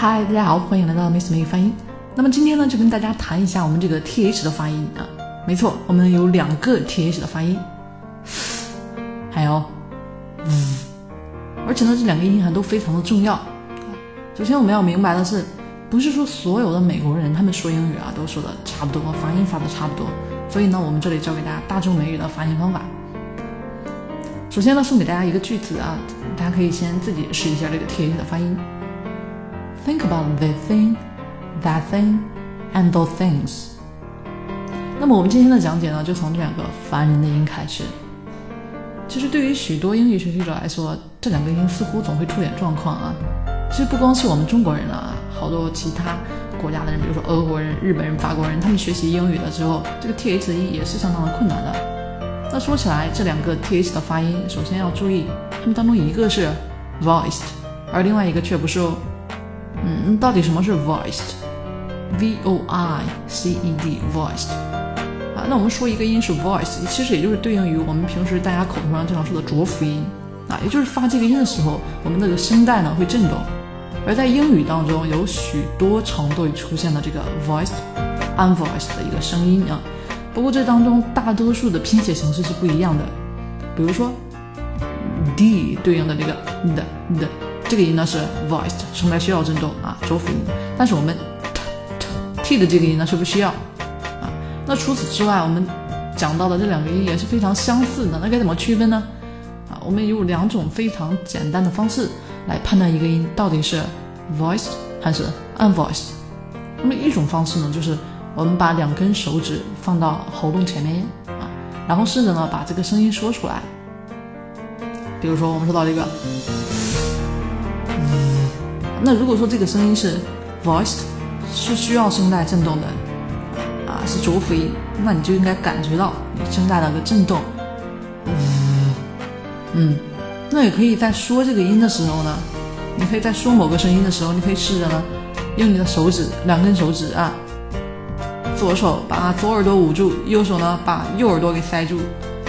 嗨，大家好，欢迎来到 Miss 美语发音。那么今天呢，就跟大家谈一下我们这个 th 的发音啊。没错，我们有两个 th 的发音，还有嗯，而且呢，这两个音还都非常的重要。首先我们要明白的是，不是说所有的美国人他们说英语啊都说的差不多，发音发的差不多。所以呢，我们这里教给大家大众美语的发音方法。首先呢，送给大家一个句子啊，大家可以先自己试一下这个 th 的发音。Think about this thing, that thing, and those things。那么我们今天的讲解呢，就从这两个烦人的音开始。其实对于许多英语学习者来说，这两个音似乎总会出点状况啊。其实不光是我们中国人了啊，好多其他国家的人，比如说俄国人、日本人、法国人，他们学习英语的时候，这个 th 的音也是相当的困难的。那说起来，这两个 th 的发音，首先要注意，它们当中一个是 voiced，而另外一个却不是哦。嗯，到底什么是 voiced？V O I C E D，voiced。啊，那我们说一个音是 voice，其实也就是对应于我们平时大家口头上经常说的浊辅音啊，也就是发这个音的时候，我们那个声带呢会震动。而在英语当中，有许多程度出现的这个 voiced、unvoiced 的一个声音啊。不过这当中大多数的拼写形式是不一样的。比如说 d 对应的这个的的。这个音呢是 voiced，从来需要振动啊，浊辅音。但是我们 t t 的这个音呢是不需要啊。那除此之外，我们讲到的这两个音也是非常相似的。那该怎么区分呢？啊，我们有两种非常简单的方式来判断一个音到底是 voiced 还是 unvoiced。那么一种方式呢，就是我们把两根手指放到喉咙前面啊，然后试着呢把这个声音说出来。比如说我们说到这个。那如果说这个声音是 voiced，是需要声带振动的，啊，是浊辅音，那你就应该感觉到你声带的个振动。嗯，嗯，那也可以在说这个音的时候呢，你可以在说某个声音的时候，你可以试着呢，用你的手指两根手指啊，左手把左耳朵捂住，右手呢把右耳朵给塞住。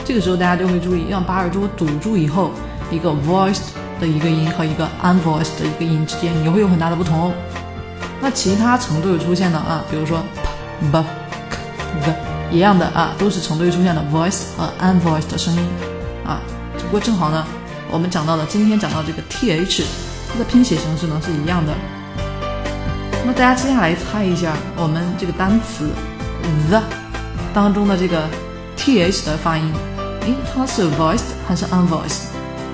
这个时候大家就会注意，要把耳朵堵住以后，一个 voiced。的一个音和一个 unvoiced 的一个音之间也会有很大的不同。那其他程度出现的啊，比如说 p、b、k、g 一样的啊，都是程度出现的 voice 和 unvoiced 的声音啊。只不过正好呢，我们讲到的今天讲到这个 th，它的拼写形式呢是一样的。那大家接下来猜一下，我们这个单词 the 当中的这个 th 的发音，诶，它是 voiced 还是 unvoiced？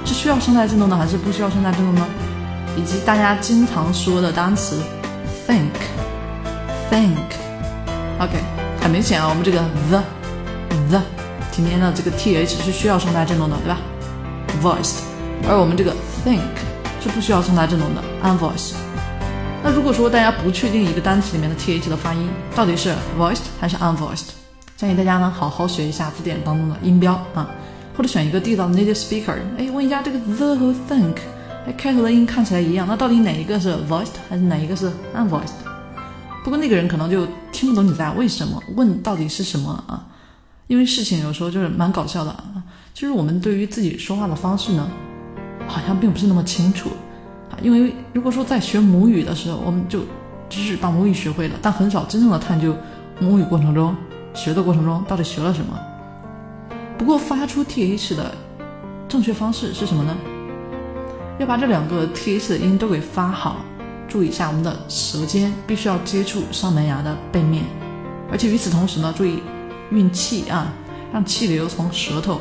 是需要声带振动的还是不需要声带振动呢？以及大家经常说的单词 think，think，OK，很明显啊，我们这个 the the 今天的这个 th 是需要声带振动的，对吧？voiced，而我们这个 think 是不需要声带振动的，unvoiced。那如果说大家不确定一个单词里面的 th 的发音到底是 voiced 还是 unvoiced，建议大家呢好好学一下字典当中的音标啊。或者选一个地道的 native speaker，哎，问一下这个 the 和 think，哎，开头的音看起来一样，那到底哪一个是 voiced 还是哪一个是 unvoiced？不过那个人可能就听不懂你在为什么问到底是什么啊？因为事情有时候就是蛮搞笑的啊，就是我们对于自己说话的方式呢，好像并不是那么清楚啊。因为如果说在学母语的时候，我们就只是把母语学会了，但很少真正的探究母语过程中学的过程中到底学了什么。不过发出 th 的正确方式是什么呢？要把这两个 th 的音都给发好。注意一下，我们的舌尖必须要接触上门牙的背面，而且与此同时呢，注意运气啊，让气流从舌头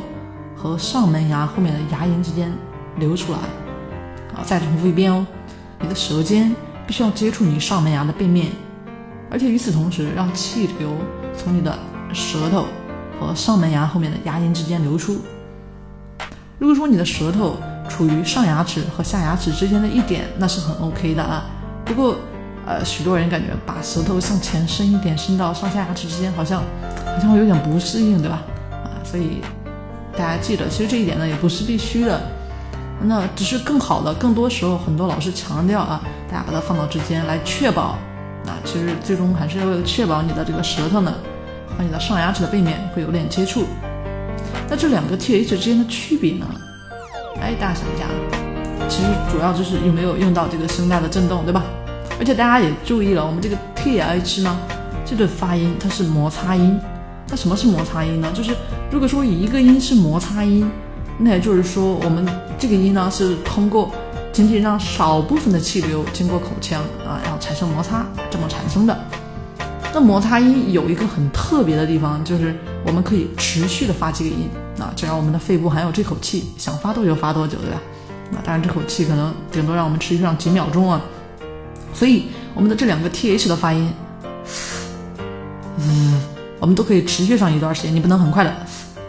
和上门牙后面的牙龈之间流出来。好，再重复一遍哦，你的舌尖必须要接触你上门牙的背面，而且与此同时，让气流从你的舌头。和上门牙后面的牙龈之间流出。如果说你的舌头处于上牙齿和下牙齿之间的一点，那是很 OK 的啊。不过，呃，许多人感觉把舌头向前伸一点，伸到上下牙齿之间，好像好像会有点不适应，对吧？啊，所以大家记得，其实这一点呢也不是必须的，那只是更好的。更多时候，很多老师强调啊，大家把它放到之间来确保。那其实最终还是为了确保你的这个舌头呢。和你的上牙齿的背面会有点接触，那这两个 th 之间的区别呢？哎，大家想一下，其实主要就是有没有用到这个声带的振动，对吧？而且大家也注意了，我们这个 th 呢，这对发音它是摩擦音。那什么是摩擦音呢？就是如果说一个音是摩擦音，那也就是说我们这个音呢是通过仅仅让少部分的气流经过口腔啊，然后产生摩擦这么产生的。那摩擦音有一个很特别的地方，就是我们可以持续的发这个音啊，只要我们的肺部还有这口气，想发多久发多久，对吧？那当然这口气可能顶多让我们持续上几秒钟啊。所以我们的这两个 th 的发音，嗯，我们都可以持续上一段时间，你不能很快的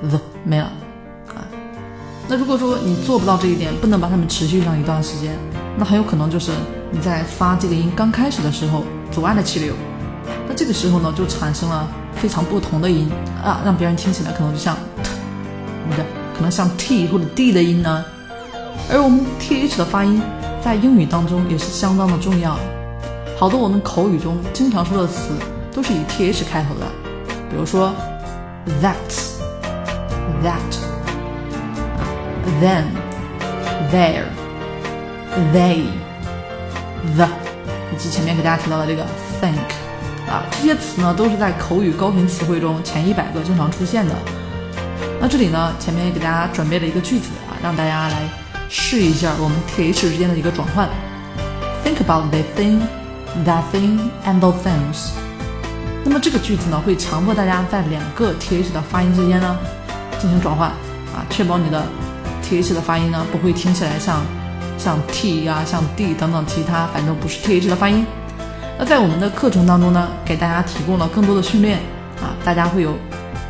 啧没了啊。那如果说你做不到这一点，不能把它们持续上一段时间，那很有可能就是你在发这个音刚开始的时候阻碍了气流。那这个时候呢，就产生了非常不同的音啊，让别人听起来可能就像 t 的，可能像 t 或者 d 的音呢。而我们 th 的发音在英语当中也是相当的重要，好多我们口语中经常说的词都是以 th 开头的，比如说 that、that、then、there、they、the，以及前面给大家提到的这个 think。啊，这些词呢都是在口语高频词汇中前一百个经常出现的。那这里呢，前面也给大家准备了一个句子啊，让大家来试一下我们 th 之间的一个转换。Think about the thing, that thing, and those things。那么这个句子呢，会强迫大家在两个 th 的发音之间呢进行转换啊，确保你的 th 的发音呢不会听起来像像 t 呀、像 d 等等其他反正不是 th 的发音。那在我们的课程当中呢，给大家提供了更多的训练啊，大家会有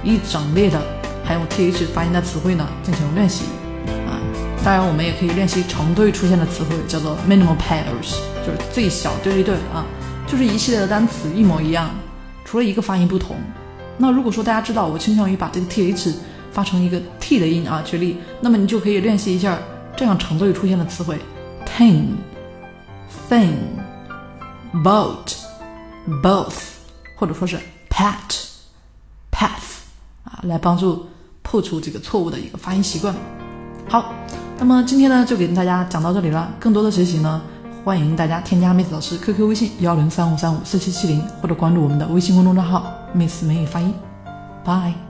一整列的含有 th 发音的词汇呢进行练习啊。当然，我们也可以练习成对出现的词汇，叫做 minimal pairs，就是最小对立对啊，就是一系列的单词一模一样，除了一个发音不同。那如果说大家知道我倾向于把这个 th 发成一个 t 的音啊，举例，那么你就可以练习一下这样成对出现的词汇：tin，thing。Boat, both，或者说是 pat，path 啊，来帮助破除这个错误的一个发音习惯。好，那么今天呢就给大家讲到这里了。更多的学习呢，欢迎大家添加 Miss 老师 QQ 微信幺零三五三五四七七零，或者关注我们的微信公众账号 Miss 美语发音。Bye。